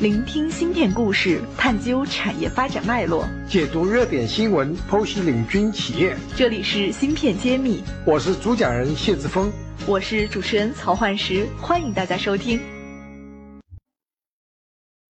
聆听芯片故事，探究产业发展脉络，解读热点新闻，剖析领军企业。这里是芯片揭秘，我是主讲人谢志峰，我是主持人曹焕石，欢迎大家收听。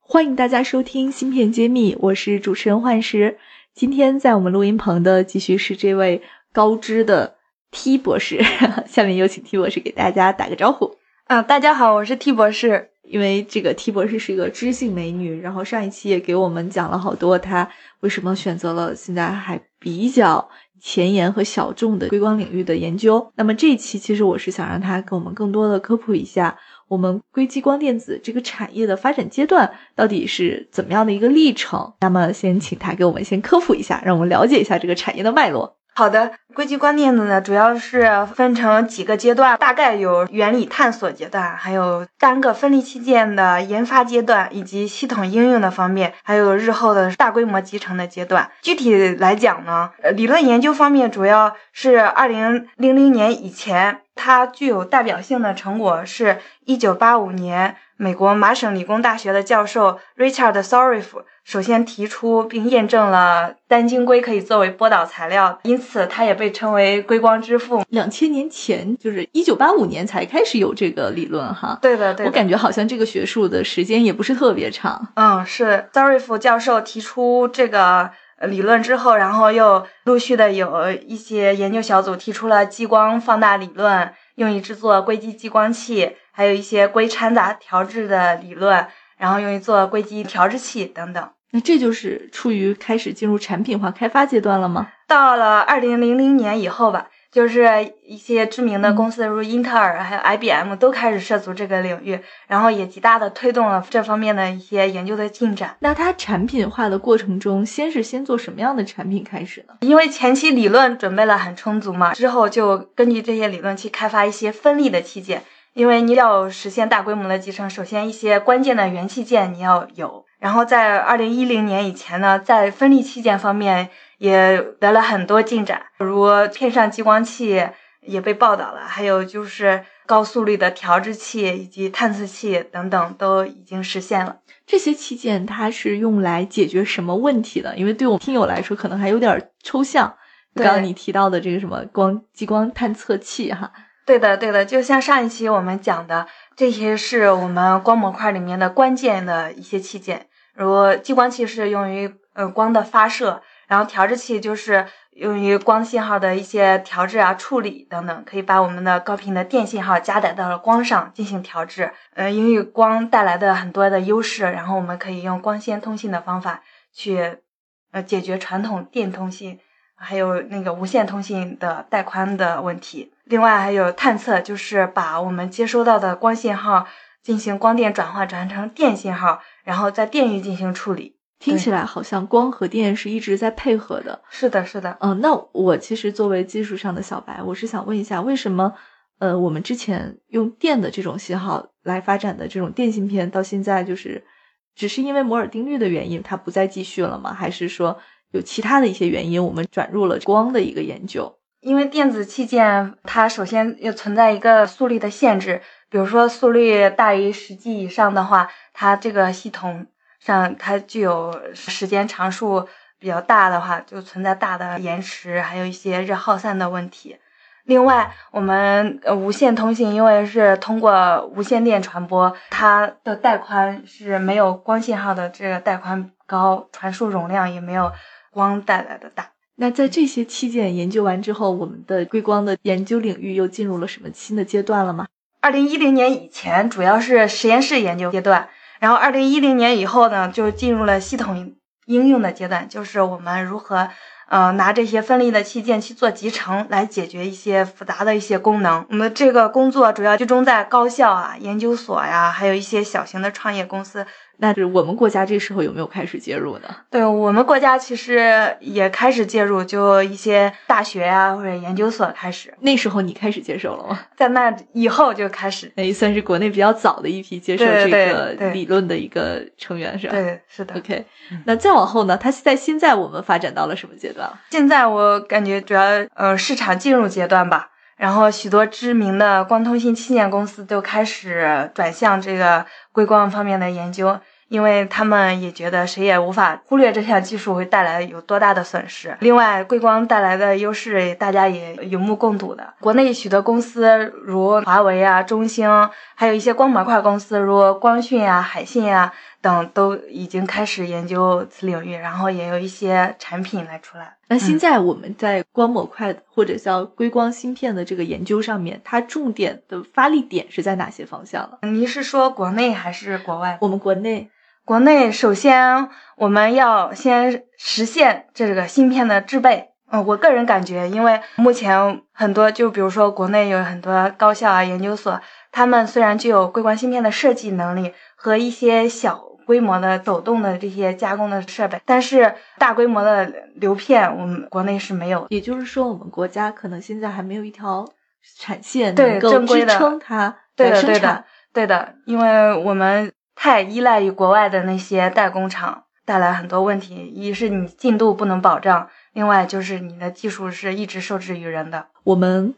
欢迎大家收听芯片揭秘，我是主持人焕石。今天在我们录音棚的继续是这位高知的 T 博士，下面有请 T 博士给大家打个招呼。啊，大家好，我是 T 博士。因为这个 T 博士是一个知性美女，然后上一期也给我们讲了好多她为什么选择了现在还比较前沿和小众的硅光领域的研究。那么这一期其实我是想让她给我们更多的科普一下我们硅激光电子这个产业的发展阶段到底是怎么样的一个历程。那么先请她给我们先科普一下，让我们了解一下这个产业的脉络。好的，硅基光电子呢，主要是分成几个阶段，大概有原理探索阶段，还有单个分离器件的研发阶段，以及系统应用的方面，还有日后的大规模集成的阶段。具体来讲呢，呃，理论研究方面主要是二零零零年以前，它具有代表性的成果是一九八五年。美国麻省理工大学的教授 Richard Sorif 首先提出并验证了单晶硅可以作为波导材料，因此它也被称为硅光之父。两千年前，就是一九八五年才开始有这个理论哈。对的，对。我感觉好像这个学术的时间也不是特别长。嗯，是 Sorif 教授提出这个理论之后，然后又陆续的有一些研究小组提出了激光放大理论，用于制作硅基激光器。还有一些硅掺杂调制的理论，然后用于做硅基调制器等等。那这就是处于开始进入产品化开发阶段了吗？到了二零零零年以后吧，就是一些知名的公司，如英特尔还有 IBM 都开始涉足这个领域，然后也极大的推动了这方面的一些研究的进展。那它产品化的过程中，先是先做什么样的产品开始呢？因为前期理论准备了很充足嘛，之后就根据这些理论去开发一些分立的器件。因为你要实现大规模的集成，首先一些关键的元器件你要有。然后在二零一零年以前呢，在分立器件方面也得了很多进展，如片上激光器也被报道了，还有就是高速率的调制器以及探测器等等都已经实现了。这些器件它是用来解决什么问题的？因为对我们听友来说可能还有点抽象。刚刚你提到的这个什么光激光探测器，哈。对的，对的，就像上一期我们讲的，这些是我们光模块里面的关键的一些器件，如激光器是用于呃光的发射，然后调制器就是用于光信号的一些调制啊、处理等等，可以把我们的高频的电信号加载到了光上进行调制。呃，因为光带来的很多的优势，然后我们可以用光纤通信的方法去呃解决传统电通信还有那个无线通信的带宽的问题。另外还有探测，就是把我们接收到的光信号进行光电转换，转成电信号，然后在电域进行处理。听起来好像光和电是一直在配合的。是的，是的。嗯，那我其实作为技术上的小白，我是想问一下，为什么呃我们之前用电的这种信号来发展的这种电芯片，到现在就是只是因为摩尔定律的原因，它不再继续了吗？还是说有其他的一些原因，我们转入了光的一个研究？因为电子器件，它首先要存在一个速率的限制，比如说速率大于十 G 以上的话，它这个系统上它具有时间常数比较大的话，就存在大的延迟，还有一些热耗散的问题。另外，我们无线通信因为是通过无线电传播，它的带宽是没有光信号的这个带宽高，传输容量也没有光带来的大。那在这些器件研究完之后，我们的硅光的研究领域又进入了什么新的阶段了吗？二零一零年以前主要是实验室研究阶段，然后二零一零年以后呢，就进入了系统应用的阶段，就是我们如何呃拿这些分立的器件去做集成，来解决一些复杂的一些功能。我们这个工作主要集中在高校啊、研究所呀，还有一些小型的创业公司。那是我们国家这时候有没有开始介入呢？对我们国家其实也开始介入，就一些大学呀或者研究所开始。那时候你开始接受了吗？在那以后就开始，那也算是国内比较早的一批接受这个理论的一个成员，是吧？对，是的。OK，那再往后呢？它在现在我们发展到了什么阶段？现在我感觉主要呃市场进入阶段吧。然后许多知名的光通信器件公司都开始转向这个硅光方面的研究。因为他们也觉得谁也无法忽略这项技术会带来有多大的损失。另外，硅光带来的优势，大家也有目共睹的。国内许多公司，如华为啊、中兴，还有一些光模块公司，如光讯啊、海信啊等，都已经开始研究此领域，然后也有一些产品来出来。那现在我们在光模块或者叫硅光芯片的这个研究上面，它重点的发力点是在哪些方向了？您是说国内还是国外？我们国内。国内首先我们要先实现这个芯片的制备。嗯，我个人感觉，因为目前很多，就比如说国内有很多高校啊、研究所，他们虽然具有硅光芯片的设计能力和一些小规模的走动的这些加工的设备，但是大规模的流片我们国内是没有。也就是说，我们国家可能现在还没有一条产线能够支撑它来生产。对的，因为我们。太依赖于国外的那些代工厂，带来很多问题。一是你进度不能保障，另外就是你的技术是一直受制于人的。我们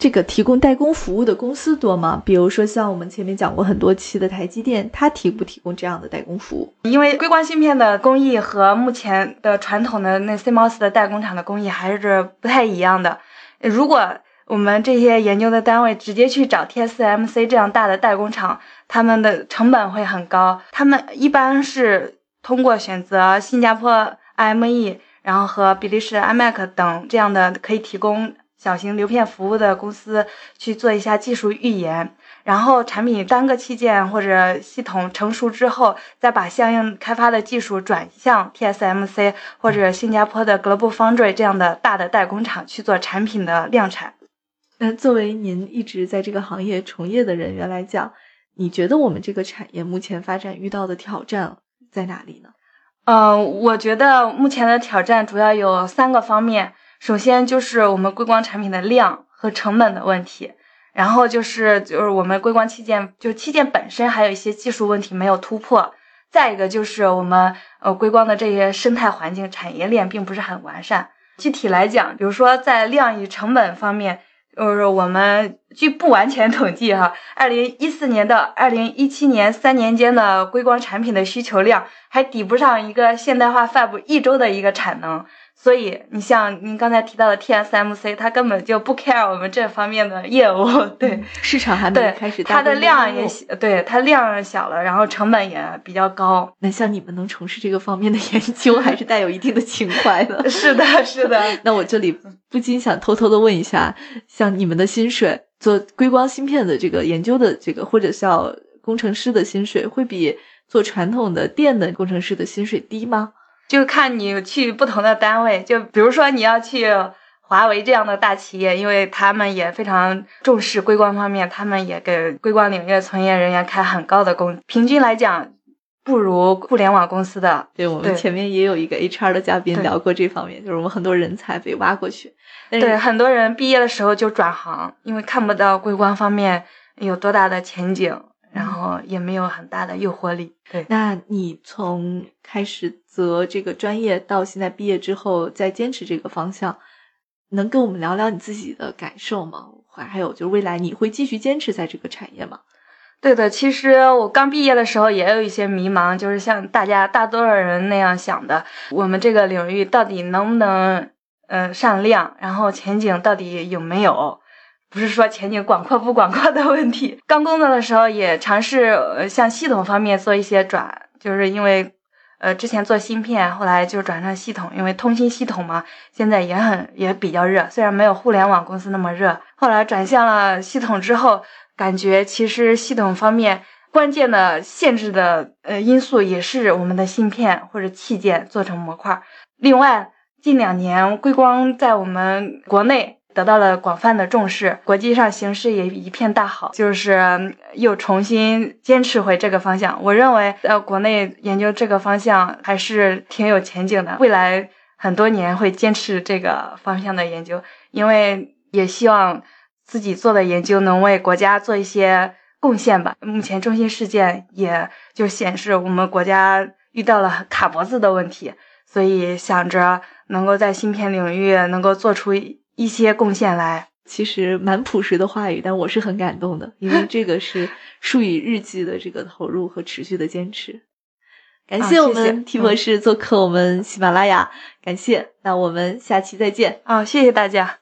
这个提供代工服务的公司多吗？比如说像我们前面讲过很多期的台积电，它提不提供这样的代工服务？因为硅光芯片的工艺和目前的传统的那 CMOS 的代工厂的工艺还是不太一样的。如果我们这些研究的单位直接去找 TSMC 这样大的代工厂，他们的成本会很高。他们一般是通过选择新加坡 IME，然后和比利时 IMEC 等这样的可以提供小型流片服务的公司去做一下技术预研，然后产品单个器件或者系统成熟之后，再把相应开发的技术转向 TSMC 或者新加坡的 Global Foundry 这样的大的代工厂去做产品的量产。那作为您一直在这个行业从业的人员来讲，你觉得我们这个产业目前发展遇到的挑战在哪里呢？嗯，我觉得目前的挑战主要有三个方面。首先就是我们硅光产品的量和成本的问题，然后就是就是我们硅光器件就器件本身还有一些技术问题没有突破，再一个就是我们呃硅光的这些生态环境产业链并不是很完善。具体来讲，比如说在量与成本方面。就是我们据不完全统计哈，二零一四年到二零一七年三年间的硅光产品的需求量还抵不上一个现代化 Fab 一周的一个产能。所以，你像您刚才提到的 TSMC，它根本就不 care 我们这方面的业务，对市场还没开始。它的量也小，对它量小了，然后成本也比较高。那像你们能从事这个方面的 研究，还是带有一定的情怀的。是的，是的。那我这里不禁想偷偷的问一下，像你们的薪水，做硅光芯片的这个研究的这个，或者叫工程师的薪水，会比做传统的电的工程师的薪水低吗？就看你去不同的单位，就比如说你要去华为这样的大企业，因为他们也非常重视硅光方面，他们也给硅光领域从业人员开很高的工，平均来讲不如互联网公司的。对我们前面也有一个 HR 的嘉宾聊过这方面，就是我们很多人才被挖过去。对，很多人毕业的时候就转行，因为看不到硅光方面有多大的前景。然后也没有很大的诱惑力。对，那你从开始择这个专业到现在毕业之后再坚持这个方向，能跟我们聊聊你自己的感受吗？还还有就是未来你会继续坚持在这个产业吗？对的，其实我刚毕业的时候也有一些迷茫，就是像大家大多数人那样想的，我们这个领域到底能不能呃上量，然后前景到底有没有？不是说前景广阔不广阔的问题。刚工作的时候也尝试呃向系统方面做一些转，就是因为呃之前做芯片，后来就转成系统，因为通信系统嘛，现在也很也比较热，虽然没有互联网公司那么热。后来转向了系统之后，感觉其实系统方面关键的限制的呃因素也是我们的芯片或者器件做成模块。另外近两年硅光在我们国内。得到了广泛的重视，国际上形势也一片大好，就是又重新坚持回这个方向。我认为，呃，国内研究这个方向还是挺有前景的，未来很多年会坚持这个方向的研究，因为也希望自己做的研究能为国家做一些贡献吧。目前中心事件也就显示我们国家遇到了卡脖子的问题，所以想着能够在芯片领域能够做出。一些贡献来，其实蛮朴实的话语，但我是很感动的，因为这个是数以日计的这个投入和持续的坚持。感谢我们 T 博士做客我们喜马拉雅，感谢。那我们下期再见。啊，谢谢大家。